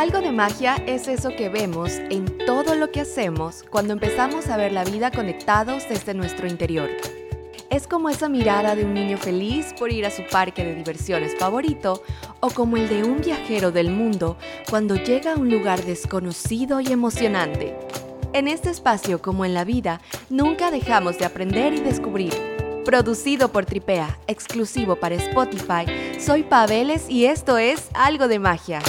Algo de magia es eso que vemos en todo lo que hacemos cuando empezamos a ver la vida conectados desde nuestro interior. Es como esa mirada de un niño feliz por ir a su parque de diversiones favorito o como el de un viajero del mundo cuando llega a un lugar desconocido y emocionante. En este espacio como en la vida, nunca dejamos de aprender y descubrir. Producido por Tripea, exclusivo para Spotify, soy Paveles y esto es Algo de Magia.